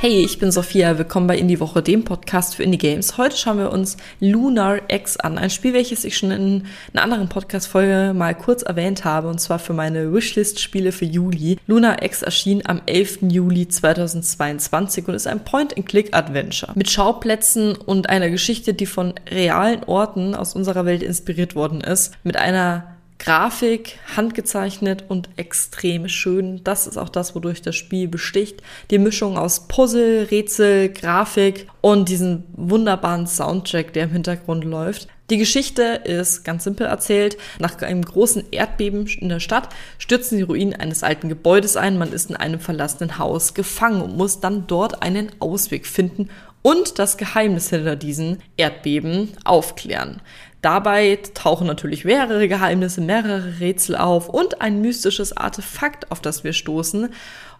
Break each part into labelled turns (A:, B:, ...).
A: Hey, ich bin Sophia, willkommen bei Indie Woche, dem Podcast für Indie Games. Heute schauen wir uns Lunar X an, ein Spiel, welches ich schon in einer anderen Podcast-Folge mal kurz erwähnt habe, und zwar für meine Wishlist-Spiele für Juli. Lunar X erschien am 11. Juli 2022 und ist ein Point-and-Click-Adventure mit Schauplätzen und einer Geschichte, die von realen Orten aus unserer Welt inspiriert worden ist, mit einer Grafik, handgezeichnet und extrem schön. Das ist auch das, wodurch das Spiel besticht. Die Mischung aus Puzzle, Rätsel, Grafik und diesen wunderbaren Soundtrack, der im Hintergrund läuft. Die Geschichte ist ganz simpel erzählt. Nach einem großen Erdbeben in der Stadt stürzen die Ruinen eines alten Gebäudes ein. Man ist in einem verlassenen Haus gefangen und muss dann dort einen Ausweg finden und das Geheimnis hinter diesen Erdbeben aufklären. Dabei tauchen natürlich mehrere Geheimnisse, mehrere Rätsel auf und ein mystisches Artefakt, auf das wir stoßen.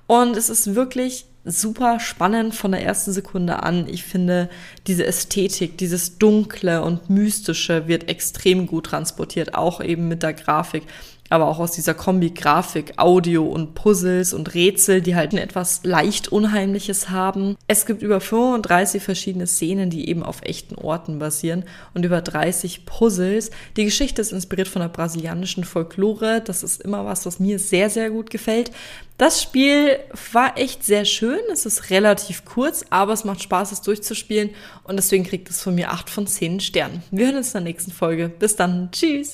A: Und es ist wirklich super spannend von der ersten Sekunde an. Ich finde, diese Ästhetik, dieses Dunkle und Mystische wird extrem gut transportiert, auch eben mit der Grafik aber auch aus dieser Kombi Grafik, Audio und Puzzles und Rätsel, die halt etwas leicht Unheimliches haben. Es gibt über 35 verschiedene Szenen, die eben auf echten Orten basieren und über 30 Puzzles. Die Geschichte ist inspiriert von der brasilianischen Folklore. Das ist immer was, was mir sehr, sehr gut gefällt. Das Spiel war echt sehr schön. Es ist relativ kurz, aber es macht Spaß, es durchzuspielen und deswegen kriegt es von mir 8 von 10 Sternen. Wir hören uns in der nächsten Folge. Bis dann. Tschüss.